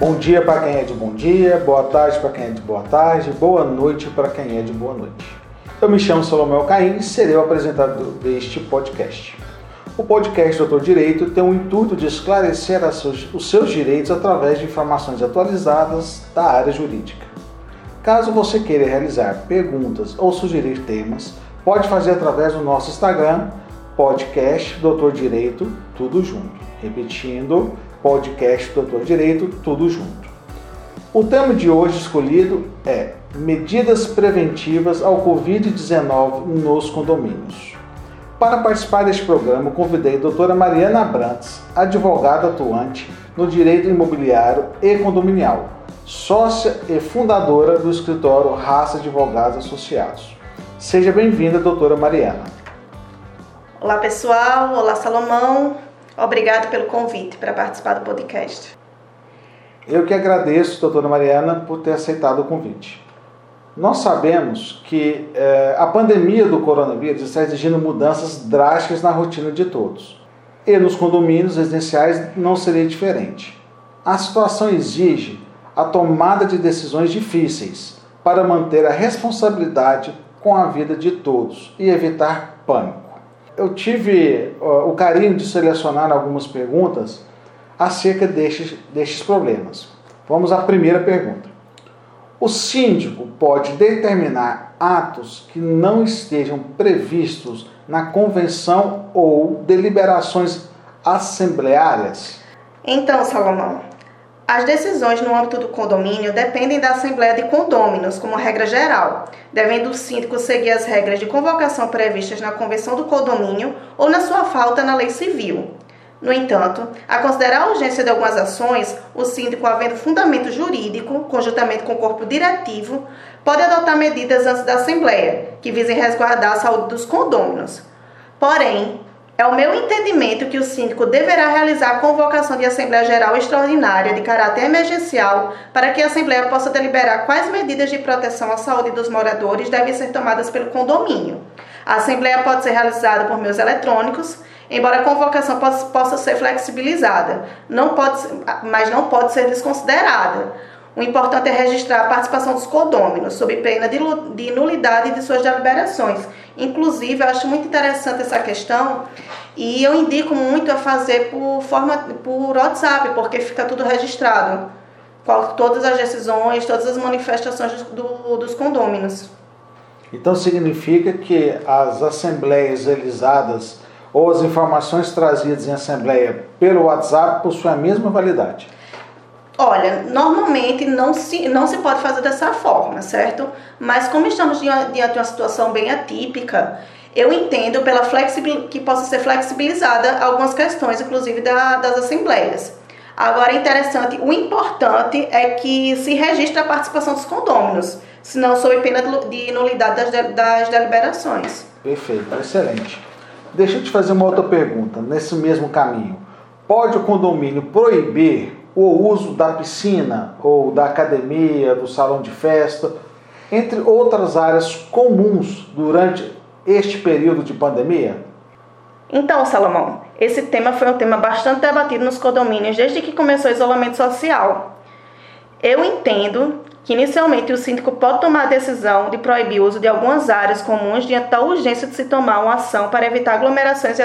Bom dia para quem é de bom dia, boa tarde para quem é de boa tarde, boa noite para quem é de boa noite. Eu me chamo Salomé Caim e serei o apresentador deste podcast. O podcast Doutor Direito tem o intuito de esclarecer os seus direitos através de informações atualizadas da área jurídica. Caso você queira realizar perguntas ou sugerir temas, pode fazer através do nosso Instagram, podcast Doutor Direito, tudo junto. Repetindo, podcast Doutor Direito, tudo junto. O tema de hoje escolhido é Medidas preventivas ao Covid-19 nos condomínios. Para participar deste programa, convidei a doutora Mariana Abrantes, advogada atuante no direito imobiliário e condominial, sócia e fundadora do escritório Raça Advogados Associados. Seja bem-vinda, doutora Mariana. Olá, pessoal. Olá, Salomão. Obrigado pelo convite para participar do podcast. Eu que agradeço, doutora Mariana, por ter aceitado o convite. Nós sabemos que eh, a pandemia do coronavírus está exigindo mudanças drásticas na rotina de todos. E nos condomínios residenciais não seria diferente. A situação exige a tomada de decisões difíceis para manter a responsabilidade com a vida de todos e evitar pânico. Eu tive o carinho de selecionar algumas perguntas acerca destes, destes problemas. Vamos à primeira pergunta. O síndico pode determinar atos que não estejam previstos na convenção ou deliberações assembleárias? Então, Salomão, as decisões no âmbito do condomínio dependem da Assembleia de Condôminos, como regra geral, devendo o síndico seguir as regras de convocação previstas na Convenção do Condomínio ou, na sua falta, na Lei Civil. No entanto, a considerar a urgência de algumas ações, o síndico, havendo fundamento jurídico, conjuntamente com o corpo diretivo, pode adotar medidas antes da Assembleia, que visem resguardar a saúde dos condôminos. Porém, é o meu entendimento que o síndico deverá realizar a convocação de Assembleia Geral Extraordinária de caráter emergencial para que a Assembleia possa deliberar quais medidas de proteção à saúde dos moradores devem ser tomadas pelo condomínio. A Assembleia pode ser realizada por meios eletrônicos, embora a convocação possa, ser flexibilizada, não pode, mas não pode ser desconsiderada. O importante é registrar a participação dos condôminos, sob pena de, de nulidade de suas deliberações. Inclusive, eu acho muito interessante essa questão e eu indico muito a fazer por forma por WhatsApp, porque fica tudo registrado. Todas as decisões, todas as manifestações do, dos condôminos. Então significa que as assembleias realizadas ou as informações trazidas em assembleia pelo WhatsApp possuem a mesma validade? Olha, normalmente não se, não se pode fazer dessa forma, certo? Mas como estamos diante de uma situação bem atípica, eu entendo pela flexibil, que possa ser flexibilizada algumas questões, inclusive da, das assembleias. Agora interessante, o importante é que se registre a participação dos condôminos, senão sob pena de nulidade das, das deliberações. Perfeito, excelente. Deixa eu te fazer uma outra pergunta, nesse mesmo caminho. Pode o condomínio proibir o uso da piscina ou da academia, do salão de festa, entre outras áreas comuns durante este período de pandemia? Então, Salomão, esse tema foi um tema bastante debatido nos condomínios desde que começou o isolamento social. Eu entendo que inicialmente o síndico pode tomar a decisão de proibir o uso de algumas áreas comuns diante da urgência de se tomar uma ação para evitar aglomerações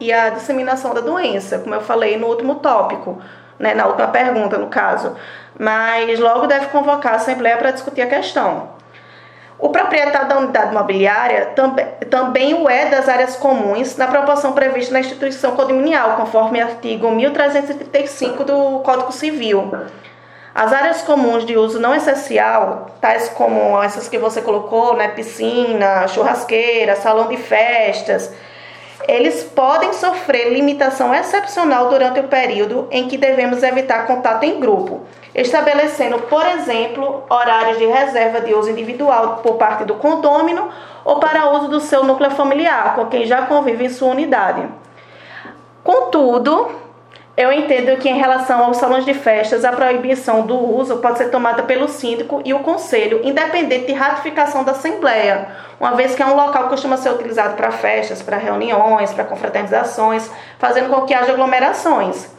e a disseminação da doença, como eu falei no último tópico, né, na última pergunta, no caso. Mas logo deve convocar a Assembleia para discutir a questão. O proprietário da unidade imobiliária também, também o é das áreas comuns na proporção prevista na instituição condominial, conforme artigo 1335 do Código Civil. As áreas comuns de uso não essencial, tais como essas que você colocou, né, piscina, churrasqueira, salão de festas, eles podem sofrer limitação excepcional durante o período em que devemos evitar contato em grupo, estabelecendo, por exemplo, horários de reserva de uso individual por parte do condômino ou para uso do seu núcleo familiar, com quem já convive em sua unidade. Contudo, eu entendo que, em relação aos salões de festas, a proibição do uso pode ser tomada pelo síndico e o conselho, independente de ratificação da Assembleia, uma vez que é um local que costuma ser utilizado para festas, para reuniões, para confraternizações, fazendo com que haja aglomerações.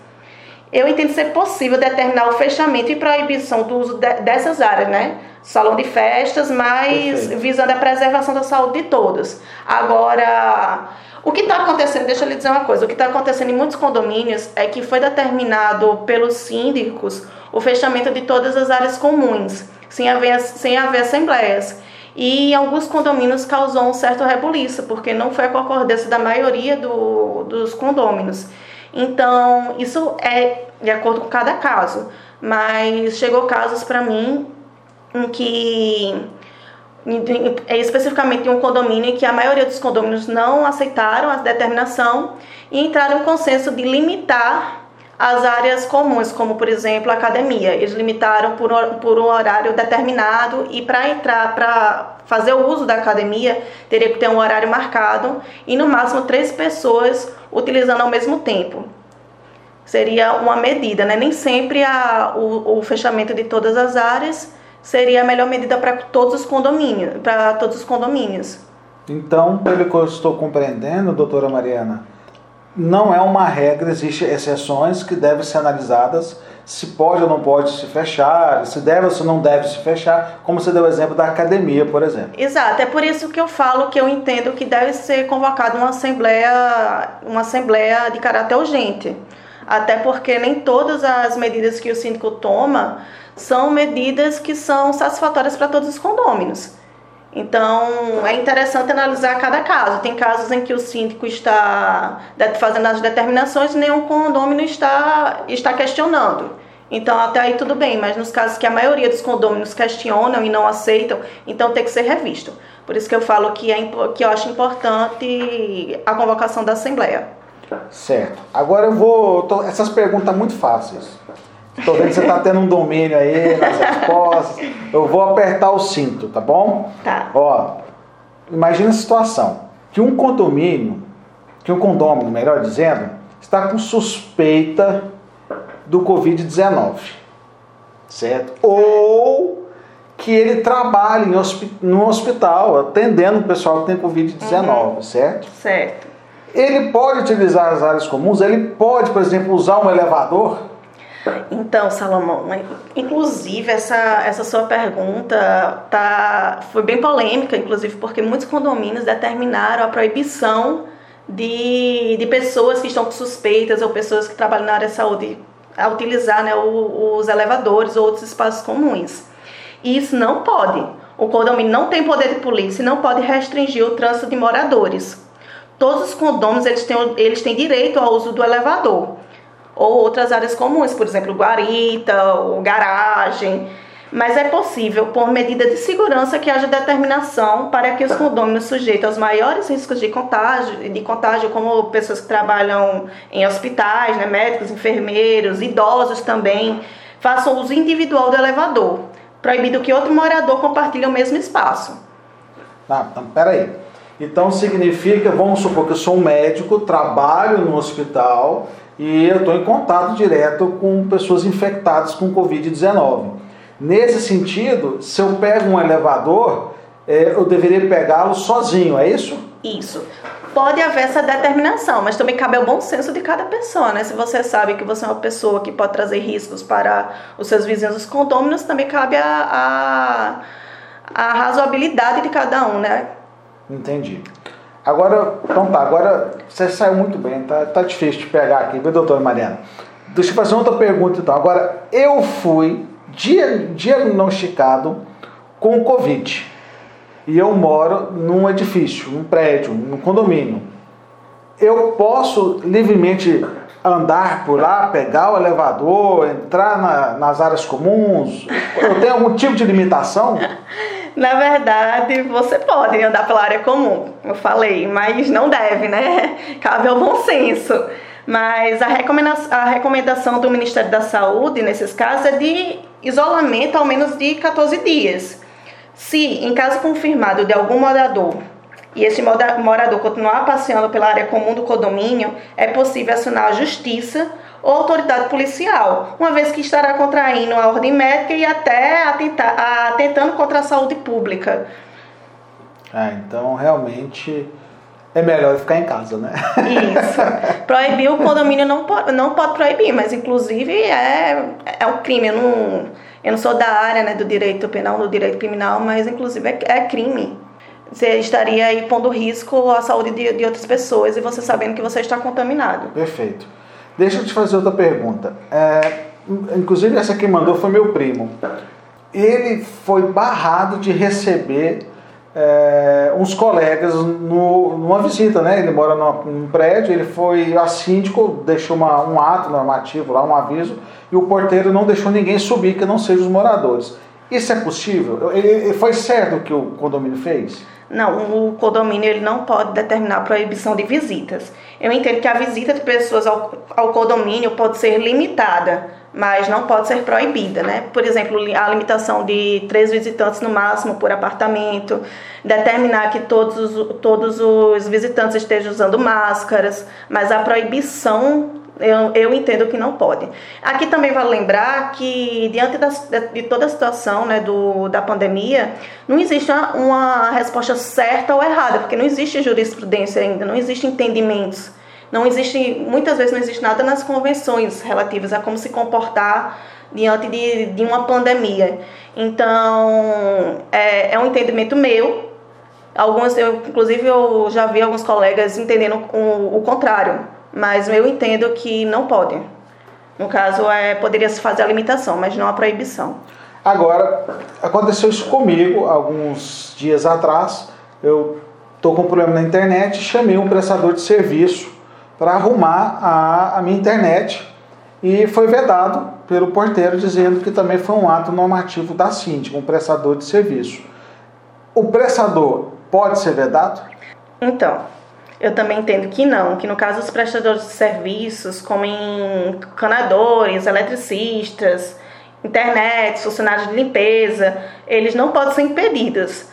Eu entendo ser possível determinar o fechamento e proibição do uso de, dessas áreas, né? Salão de festas, mas Perfeito. visando a preservação da saúde de todos. Agora, o que está acontecendo, deixa eu lhe dizer uma coisa, o que está acontecendo em muitos condomínios é que foi determinado pelos síndicos o fechamento de todas as áreas comuns, sem haver, sem haver assembleias. E em alguns condomínios causou um certo rebuliço, porque não foi a concordância da maioria do, dos condôminos. Então, isso é de acordo com cada caso. Mas chegou casos para mim em que especificamente em um condomínio em que a maioria dos condomínios não aceitaram a determinação e entraram em consenso de limitar as áreas comuns, como por exemplo a academia. Eles limitaram por, por um horário determinado e para entrar, para fazer o uso da academia, teria que ter um horário marcado e no máximo três pessoas utilizando ao mesmo tempo. Seria uma medida, né? Nem sempre a, o, o fechamento de todas as áreas seria a melhor medida para todos os condomínios, para todos os condomínios. Então, pelo que eu estou compreendendo, doutora Mariana, não é uma regra, existem exceções que devem ser analisadas se pode ou não pode se fechar, se deve ou se não deve se fechar, como você deu o exemplo da academia, por exemplo. Exato, é por isso que eu falo que eu entendo que deve ser convocada uma assembleia, uma assembleia de caráter urgente. Até porque nem todas as medidas que o síndico toma são medidas que são satisfatórias para todos os condôminos. Então, é interessante analisar cada caso. Tem casos em que o síndico está fazendo as determinações e nenhum condômino está, está questionando. Então, até aí tudo bem, mas nos casos que a maioria dos condôminos questionam e não aceitam, então tem que ser revisto. Por isso que eu falo que, é, que eu acho importante a convocação da Assembleia. Certo. Agora eu vou. Essas perguntas muito fáceis. Estou vendo que você está tendo um domínio aí nas respostas. Eu vou apertar o cinto, tá bom? Tá. Ó, imagina a situação que um condomínio, que um condômino, melhor dizendo, está com suspeita do Covid-19, certo? Ou que ele trabalha em no hospital atendendo o pessoal que tem Covid-19, uhum. certo? Certo. Ele pode utilizar as áreas comuns, ele pode, por exemplo, usar um elevador então, Salomão, inclusive essa, essa sua pergunta tá, foi bem polêmica, inclusive porque muitos condomínios determinaram a proibição de, de pessoas que estão com suspeitas ou pessoas que trabalham na área de saúde a utilizar né, os elevadores ou outros espaços comuns. E isso não pode. O condomínio não tem poder de polícia e não pode restringir o trânsito de moradores. Todos os condôminos eles têm, eles têm direito ao uso do elevador ou outras áreas comuns, por exemplo, guarita ou garagem. Mas é possível, por medida de segurança, que haja determinação para que os condôminos sujeitos aos maiores riscos de contágio, de contágio como pessoas que trabalham em hospitais, né, médicos, enfermeiros, idosos também, façam uso individual do elevador, proibido que outro morador compartilhe o mesmo espaço. Ah, então, peraí. Então significa, vamos supor que eu sou um médico, trabalho no hospital e eu estou em contato direto com pessoas infectadas com Covid-19. Nesse sentido, se eu pego um elevador, é, eu deveria pegá-lo sozinho, é isso? Isso. Pode haver essa determinação, mas também cabe ao bom senso de cada pessoa, né? Se você sabe que você é uma pessoa que pode trazer riscos para os seus vizinhos, os condôminos, também cabe a, a, a razoabilidade de cada um, né? Entendi. Agora, então tá, agora você saiu muito bem, tá, tá difícil de pegar aqui, viu, doutora Mariana? Deixa eu fazer outra pergunta então. Agora, eu fui diagnosticado com Covid e eu moro num edifício, num prédio, num condomínio. Eu posso livremente andar por lá, pegar o elevador, entrar na, nas áreas comuns? Eu tenho algum tipo de limitação? Na verdade, você pode andar pela área comum, eu falei, mas não deve, né? Cabe ao bom senso. Mas a recomendação, a recomendação do Ministério da Saúde, nesses casos, é de isolamento ao menos de 14 dias. Se, em caso confirmado de algum morador, e esse morador continuar passeando pela área comum do condomínio, é possível acionar a justiça ou autoridade policial, uma vez que estará contraindo a ordem médica e até atentar, atentando contra a saúde pública. Ah, então realmente é melhor ficar em casa, né? Isso. Proibir o condomínio não pode, não pode proibir, mas inclusive é, é um crime. Eu não, eu não sou da área né, do direito penal, do direito criminal, mas inclusive é, é crime. Você estaria aí pondo risco à saúde de, de outras pessoas e você sabendo que você está contaminado. Perfeito. Deixa eu te fazer outra pergunta. É, inclusive, essa que mandou foi meu primo. Ele foi barrado de receber é, uns colegas no, numa visita, né? Ele mora num prédio, ele foi a síndico, deixou uma, um ato normativo lá, um aviso, e o porteiro não deixou ninguém subir que não sejam os moradores. Isso é possível? Ele, foi certo o que o condomínio fez? Não, o condomínio ele não pode determinar a proibição de visitas. Eu entendo que a visita de pessoas ao, ao condomínio pode ser limitada, mas não pode ser proibida, né? Por exemplo, a limitação de três visitantes no máximo por apartamento, determinar que todos os, todos os visitantes estejam usando máscaras, mas a proibição eu, eu entendo que não pode. Aqui também vale lembrar que, diante das, de toda a situação né, do, da pandemia, não existe uma, uma resposta certa ou errada, porque não existe jurisprudência ainda, não existe entendimentos. Não existe, muitas vezes não existe nada nas convenções relativas a como se comportar diante de, de uma pandemia. Então, é, é um entendimento meu. Alguns, eu, inclusive, eu já vi alguns colegas entendendo o, o contrário mas eu entendo que não pode. No caso, é, poderia se fazer a limitação, mas não a proibição. Agora, aconteceu isso comigo alguns dias atrás. Eu estou com um problema na internet, chamei um prestador de serviço para arrumar a, a minha internet e foi vedado pelo porteiro dizendo que também foi um ato normativo da síndica, um prestador de serviço. O prestador pode ser vedado? Então, eu também entendo que não, que no caso dos prestadores de serviços, como encanadores, eletricistas, internet, funcionários de limpeza, eles não podem ser impedidos.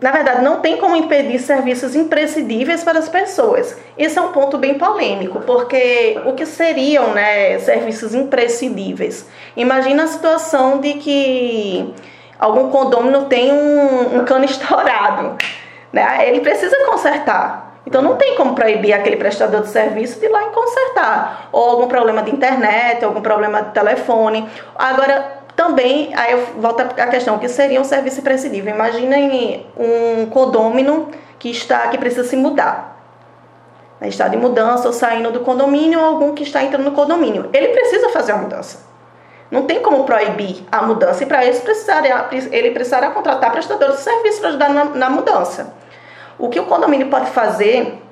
Na verdade, não tem como impedir serviços imprescindíveis para as pessoas. Esse é um ponto bem polêmico, porque o que seriam né, serviços imprescindíveis? Imagina a situação de que algum condomínio tem um, um cano estourado. Né? Ele precisa consertar. Então não tem como proibir aquele prestador de serviço de ir lá e consertar. Ou algum problema de internet, algum problema de telefone. Agora, também, aí eu volto à questão, que seria um serviço imprescindível. Imaginem um condômino que está que precisa se mudar. Está de mudança ou saindo do condomínio, ou algum que está entrando no condomínio. Ele precisa fazer a mudança. Não tem como proibir a mudança, e para isso precisaria, ele precisará contratar prestadores de serviço para ajudar na, na mudança. O que o condomínio pode fazer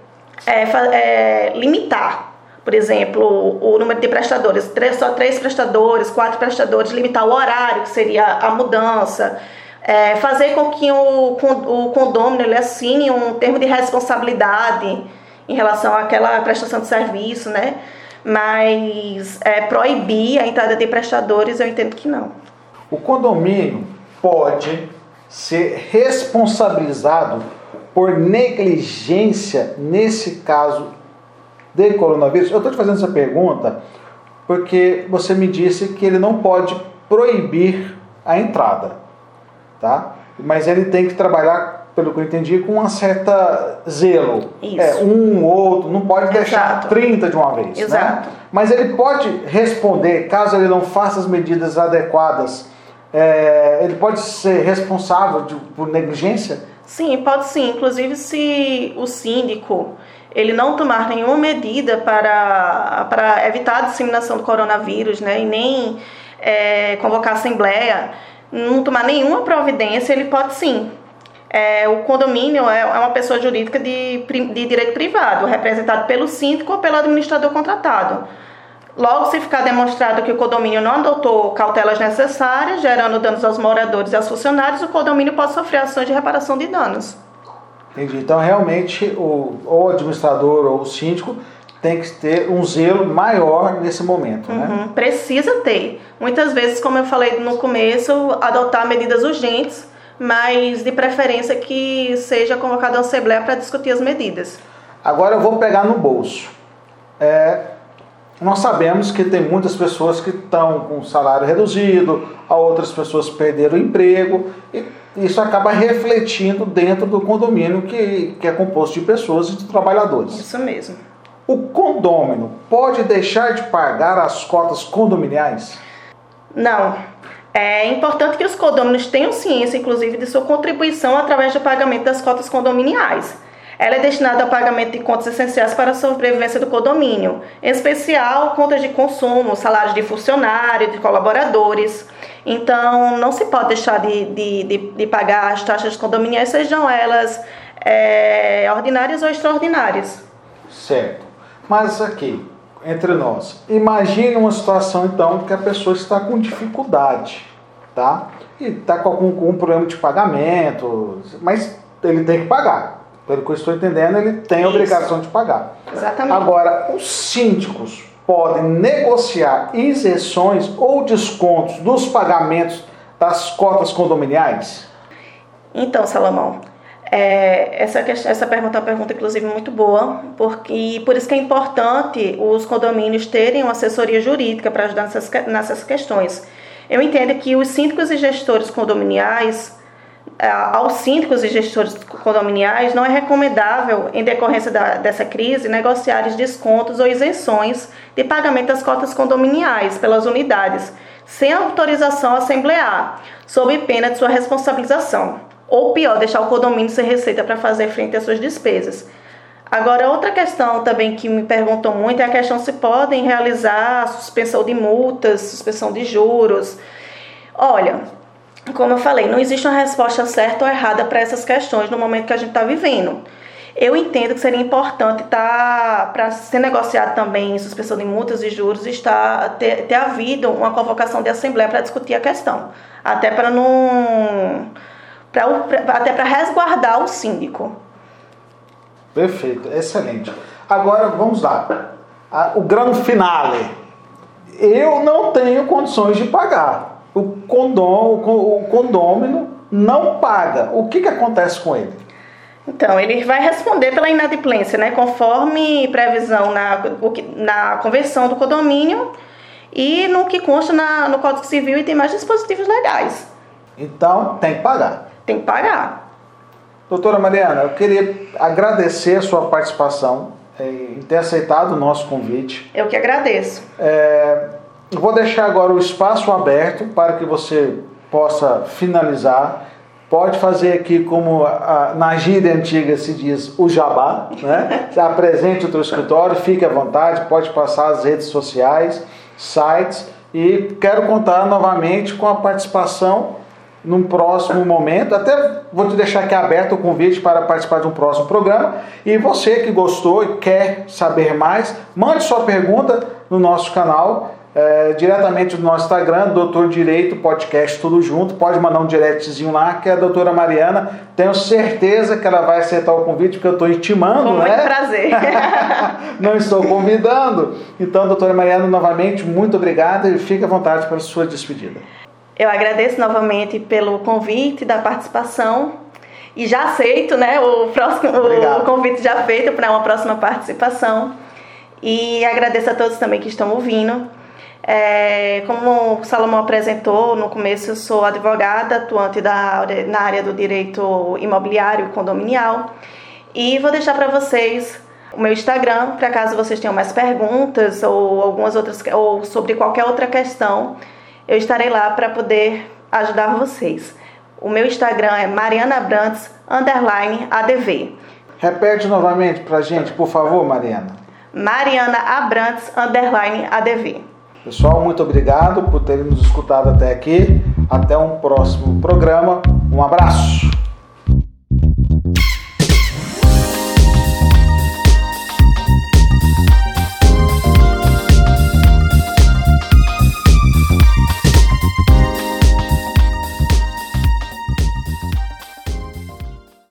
é, é limitar, por exemplo, o número de prestadores, três, só três prestadores, quatro prestadores, limitar o horário, que seria a mudança, é, fazer com que o, o condomínio ele assine um termo de responsabilidade em relação àquela prestação de serviço, né? Mas é, proibir a entrada de prestadores, eu entendo que não. O condomínio pode ser responsabilizado por negligência nesse caso de coronavírus? Eu estou te fazendo essa pergunta porque você me disse que ele não pode proibir a entrada, tá? Mas ele tem que trabalhar, pelo que eu entendi, com uma certa zelo. Isso. É, um, outro, não pode deixar Exato. 30 de uma vez, né? Exato. né? Mas ele pode responder, caso ele não faça as medidas adequadas, é, ele pode ser responsável de, por negligência? Sim, pode sim. Inclusive, se o síndico ele não tomar nenhuma medida para, para evitar a disseminação do coronavírus, né, e nem é, convocar assembleia, não tomar nenhuma providência, ele pode sim. É, o condomínio é, é uma pessoa jurídica de, de direito privado, representado pelo síndico ou pelo administrador contratado. Logo, se ficar demonstrado que o condomínio não adotou cautelas necessárias, gerando danos aos moradores e aos funcionários, o condomínio pode sofrer ações de reparação de danos. Entendi. Então, realmente, o, o administrador ou o síndico tem que ter um zelo maior nesse momento, né? uhum. Precisa ter. Muitas vezes, como eu falei no começo, adotar medidas urgentes, mas de preferência que seja convocada uma assembleia para discutir as medidas. Agora eu vou pegar no bolso. É, nós sabemos que tem muitas pessoas que estão com salário reduzido, outras pessoas perderam o emprego, e isso acaba refletindo dentro do condomínio que, que é composto de pessoas e de trabalhadores. Isso mesmo. O condômino pode deixar de pagar as cotas condominiais? Não. É importante que os condôminos tenham ciência, inclusive, de sua contribuição através do pagamento das cotas condominiais. Ela é destinada ao pagamento de contas essenciais para a sobrevivência do condomínio, em especial contas de consumo, salários de funcionário, de colaboradores. Então, não se pode deixar de, de, de, de pagar as taxas condominiais, sejam elas é, ordinárias ou extraordinárias. Certo. Mas aqui, entre nós, imagine uma situação então que a pessoa está com dificuldade, tá? E está com algum com um problema de pagamento, mas ele tem que pagar. Pelo que eu estou entendendo, ele tem a obrigação de pagar. Exatamente. Agora, os síndicos podem negociar isenções ou descontos dos pagamentos das cotas condominiais? Então, Salomão, é, essa, questão, essa pergunta é uma pergunta, inclusive, muito boa, porque por isso que é importante os condomínios terem uma assessoria jurídica para ajudar nessas, nessas questões. Eu entendo que os síndicos e gestores condominiais aos síndicos e gestores condominiais, não é recomendável, em decorrência da, dessa crise, negociar descontos ou isenções de pagamento das cotas condominiais pelas unidades, sem autorização assemblear, sob pena de sua responsabilização. Ou pior, deixar o condomínio sem receita para fazer frente às suas despesas. Agora, outra questão também que me perguntam muito é a questão se podem realizar suspensão de multas, suspensão de juros. Olha, como eu falei, não existe uma resposta certa ou errada para essas questões no momento que a gente está vivendo. Eu entendo que seria importante tá, para ser negociado também suspensão de multas e juros, estar, ter, ter havido uma convocação de assembleia para discutir a questão. Até para não. Pra, até para resguardar o síndico. Perfeito, excelente. Agora vamos lá. O grande finale. Eu não tenho condições de pagar o, condom, o condômino não paga. O que, que acontece com ele? Então, ele vai responder pela inadimplência, né? Conforme previsão na, na conversão do condomínio e no que consta na, no Código Civil e tem mais dispositivos legais. Então, tem que pagar. Tem que pagar. Doutora Mariana, eu queria agradecer a sua participação em ter aceitado o nosso convite. Eu que agradeço. É, Vou deixar agora o espaço aberto para que você possa finalizar. Pode fazer aqui como a, na gíria antiga se diz o jabá, né? Apresente o teu escritório, fique à vontade, pode passar as redes sociais, sites e quero contar novamente com a participação num próximo momento. Até vou te deixar aqui aberto o convite para participar de um próximo programa. E você que gostou e quer saber mais, mande sua pergunta no nosso canal é, diretamente do nosso Instagram, Doutor Direito Podcast, tudo junto. Pode mandar um directzinho lá, que é a doutora Mariana. Tenho certeza que ela vai aceitar o convite, porque eu estou intimando, Com né? muito prazer. Não estou convidando. Então, doutora Mariana, novamente, muito obrigada e fique à vontade para a sua despedida. Eu agradeço novamente pelo convite da participação e já aceito né, o, próximo, o convite já feito para uma próxima participação. E agradeço a todos também que estão ouvindo. É, como o Salomão apresentou no começo, eu sou advogada, atuante da, na área do direito imobiliário condominial. E vou deixar para vocês o meu Instagram, para caso vocês tenham mais perguntas ou algumas outras ou sobre qualquer outra questão, eu estarei lá para poder ajudar vocês. O meu Instagram é Mariana Brantes underline ADV. Repete novamente para gente, por favor, Mariana. Mariana Abrantes underline ADV. Pessoal, muito obrigado por terem nos escutado até aqui. Até um próximo programa. Um abraço.